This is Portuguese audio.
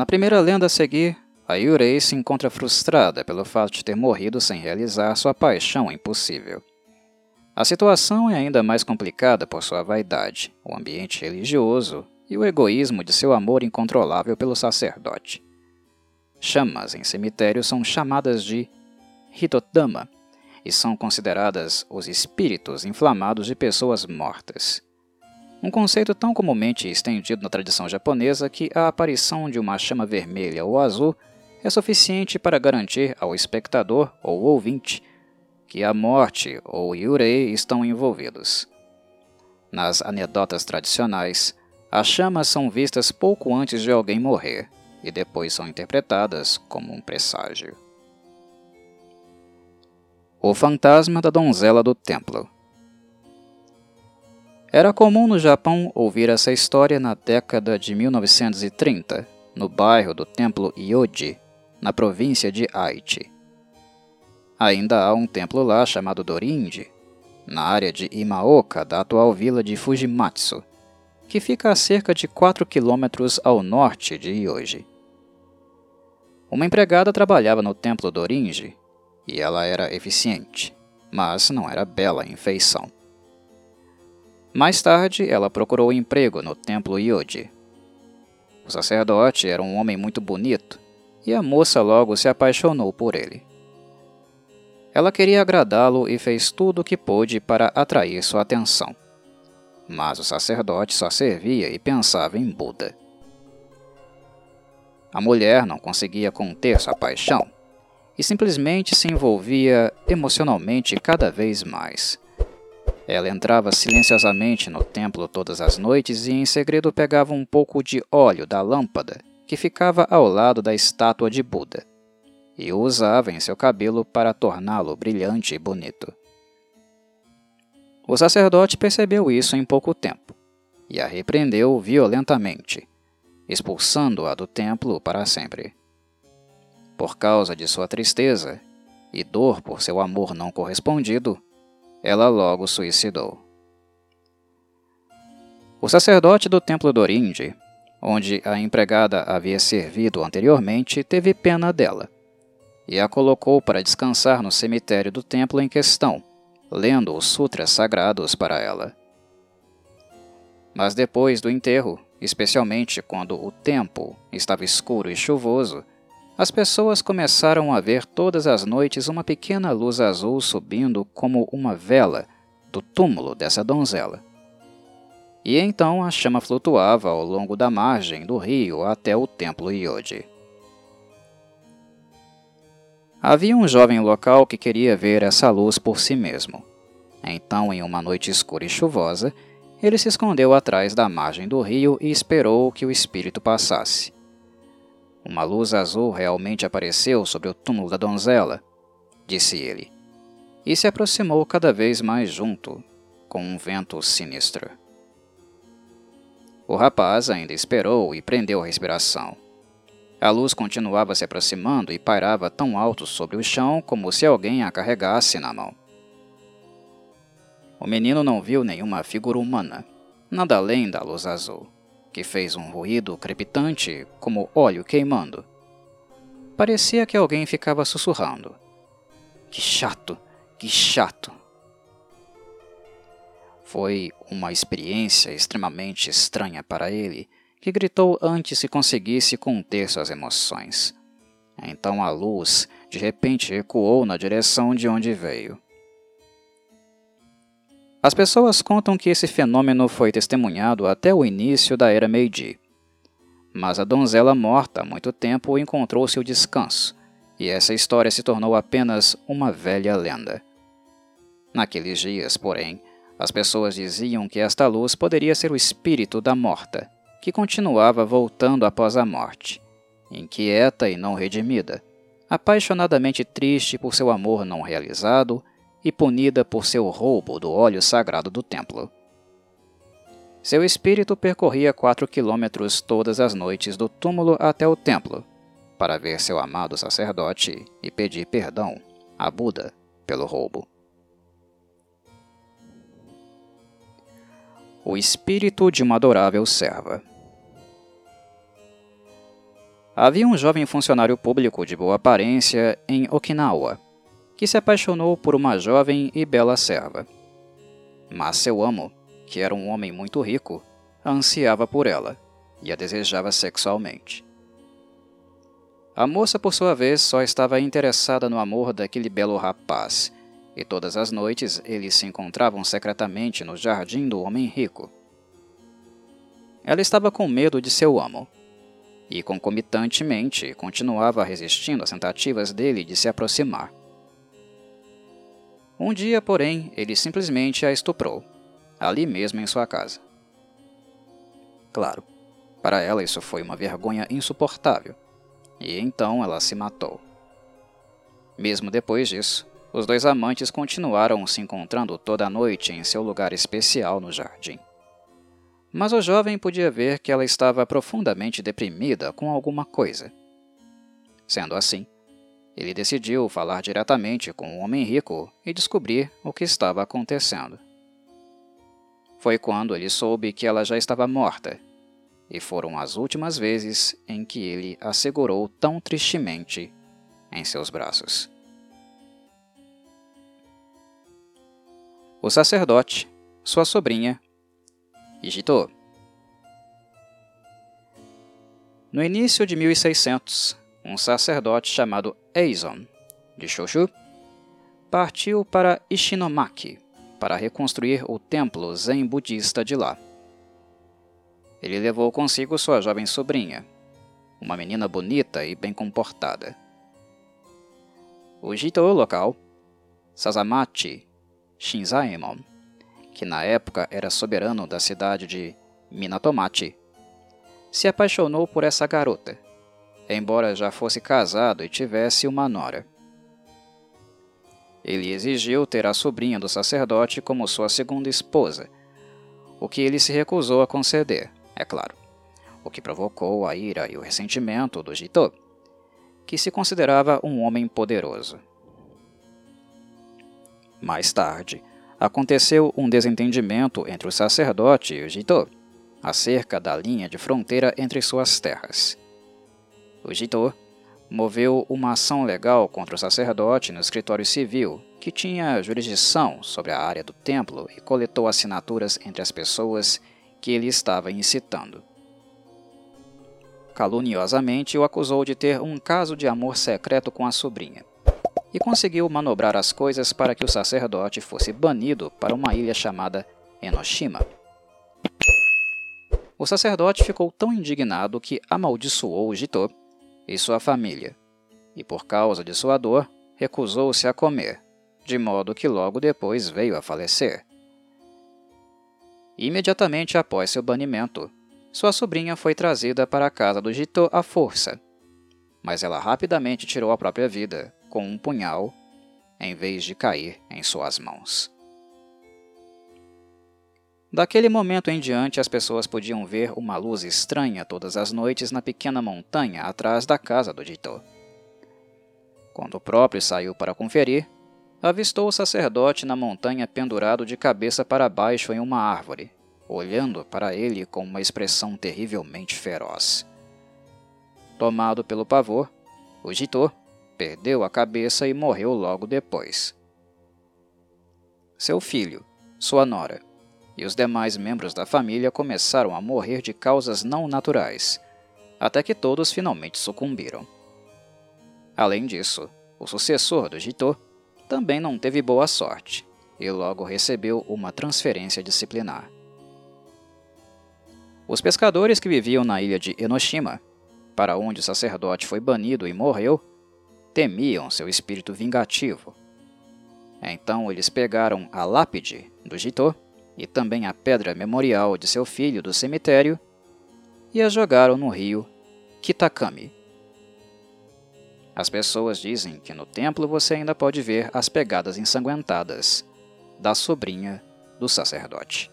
Na primeira lenda a seguir, a Yurei se encontra frustrada pelo fato de ter morrido sem realizar sua paixão impossível. A situação é ainda mais complicada por sua vaidade, o ambiente religioso e o egoísmo de seu amor incontrolável pelo sacerdote. Chamas em cemitério são chamadas de Hitotama e são consideradas os espíritos inflamados de pessoas mortas. Um conceito tão comumente estendido na tradição japonesa que a aparição de uma chama vermelha ou azul é suficiente para garantir ao espectador ou ouvinte que a morte ou Yurei estão envolvidos. Nas anedotas tradicionais, as chamas são vistas pouco antes de alguém morrer e depois são interpretadas como um presságio. O fantasma da donzela do templo. Era comum no Japão ouvir essa história na década de 1930, no bairro do templo Yoji, na província de Aichi. Ainda há um templo lá chamado Dorindi, na área de Imaoka da atual vila de Fujimatsu, que fica a cerca de 4 quilômetros ao norte de Yoji. Uma empregada trabalhava no templo Dorindi e ela era eficiente, mas não era bela em feição. Mais tarde, ela procurou emprego no templo Yoji. O sacerdote era um homem muito bonito e a moça logo se apaixonou por ele. Ela queria agradá-lo e fez tudo o que pôde para atrair sua atenção. Mas o sacerdote só servia e pensava em Buda. A mulher não conseguia conter sua paixão e simplesmente se envolvia emocionalmente cada vez mais. Ela entrava silenciosamente no templo todas as noites e em segredo pegava um pouco de óleo da lâmpada que ficava ao lado da estátua de Buda e o usava em seu cabelo para torná-lo brilhante e bonito. O sacerdote percebeu isso em pouco tempo e a repreendeu violentamente, expulsando-a do templo para sempre. Por causa de sua tristeza e dor por seu amor não correspondido, ela logo suicidou. O sacerdote do templo Dorinde, onde a empregada havia servido anteriormente, teve pena dela e a colocou para descansar no cemitério do templo em questão, lendo os sutras sagrados para ela. Mas depois do enterro, especialmente quando o tempo estava escuro e chuvoso, as pessoas começaram a ver todas as noites uma pequena luz azul subindo como uma vela do túmulo dessa donzela. E então a chama flutuava ao longo da margem do rio até o templo Yodi. Havia um jovem local que queria ver essa luz por si mesmo. Então, em uma noite escura e chuvosa, ele se escondeu atrás da margem do rio e esperou que o espírito passasse. Uma luz azul realmente apareceu sobre o túmulo da donzela, disse ele, e se aproximou cada vez mais junto, com um vento sinistro. O rapaz ainda esperou e prendeu a respiração. A luz continuava se aproximando e pairava tão alto sobre o chão como se alguém a carregasse na mão. O menino não viu nenhuma figura humana, nada além da luz azul que fez um ruído crepitante como óleo queimando. Parecia que alguém ficava sussurrando. Que chato, que chato. Foi uma experiência extremamente estranha para ele, que gritou antes se conseguisse conter suas emoções. Então a luz de repente recuou na direção de onde veio. As pessoas contam que esse fenômeno foi testemunhado até o início da era Meiji. Mas a donzela morta há muito tempo encontrou seu descanso, e essa história se tornou apenas uma velha lenda. Naqueles dias, porém, as pessoas diziam que esta luz poderia ser o espírito da morta, que continuava voltando após a morte, inquieta e não redimida, apaixonadamente triste por seu amor não realizado e punida por seu roubo do óleo sagrado do templo. Seu espírito percorria quatro quilômetros todas as noites do túmulo até o templo, para ver seu amado sacerdote e pedir perdão a Buda pelo roubo. O espírito de uma adorável serva. Havia um jovem funcionário público de boa aparência em Okinawa, que se apaixonou por uma jovem e bela serva. Mas seu amo, que era um homem muito rico, ansiava por ela e a desejava sexualmente. A moça, por sua vez, só estava interessada no amor daquele belo rapaz, e todas as noites eles se encontravam secretamente no jardim do homem rico. Ela estava com medo de seu amo, e concomitantemente continuava resistindo às tentativas dele de se aproximar. Um dia, porém, ele simplesmente a estuprou, ali mesmo em sua casa. Claro, para ela isso foi uma vergonha insuportável, e então ela se matou. Mesmo depois disso, os dois amantes continuaram se encontrando toda a noite em seu lugar especial no jardim. Mas o jovem podia ver que ela estava profundamente deprimida com alguma coisa. Sendo assim, ele decidiu falar diretamente com o homem rico e descobrir o que estava acontecendo. Foi quando ele soube que ela já estava morta, e foram as últimas vezes em que ele a segurou tão tristemente em seus braços. O sacerdote, sua sobrinha, Hijito. No início de 1600, um sacerdote chamado Eizon, de Shoshu, partiu para Ishinomaki para reconstruir o templo zen budista de lá. Ele levou consigo sua jovem sobrinha, uma menina bonita e bem comportada. O Jito local, Sasamachi Shinzaemon, que na época era soberano da cidade de Minatomachi, se apaixonou por essa garota embora já fosse casado e tivesse uma nora. Ele exigiu ter a sobrinha do sacerdote como sua segunda esposa, o que ele se recusou a conceder, é claro, o que provocou a ira e o ressentimento do Jito, que se considerava um homem poderoso. Mais tarde, aconteceu um desentendimento entre o sacerdote e o Jito acerca da linha de fronteira entre suas terras. O Jito moveu uma ação legal contra o sacerdote no escritório civil, que tinha jurisdição sobre a área do templo e coletou assinaturas entre as pessoas que ele estava incitando. Caluniosamente o acusou de ter um caso de amor secreto com a sobrinha e conseguiu manobrar as coisas para que o sacerdote fosse banido para uma ilha chamada Enoshima. O sacerdote ficou tão indignado que amaldiçoou o Jito e sua família, e por causa de sua dor, recusou-se a comer, de modo que logo depois veio a falecer. Imediatamente após seu banimento, sua sobrinha foi trazida para a casa do Jito à força, mas ela rapidamente tirou a própria vida com um punhal, em vez de cair em suas mãos. Daquele momento em diante, as pessoas podiam ver uma luz estranha todas as noites na pequena montanha atrás da casa do Jito. Quando o próprio saiu para conferir, avistou o sacerdote na montanha pendurado de cabeça para baixo em uma árvore, olhando para ele com uma expressão terrivelmente feroz. Tomado pelo pavor, o Jito perdeu a cabeça e morreu logo depois. Seu filho, sua nora, e os demais membros da família começaram a morrer de causas não naturais, até que todos finalmente sucumbiram. Além disso, o sucessor do Jito também não teve boa sorte e logo recebeu uma transferência disciplinar. Os pescadores que viviam na ilha de Enoshima, para onde o sacerdote foi banido e morreu, temiam seu espírito vingativo. Então eles pegaram a lápide do Jito e também a pedra memorial de seu filho do cemitério e a jogaram no rio Kitakami. As pessoas dizem que no templo você ainda pode ver as pegadas ensanguentadas da sobrinha do sacerdote.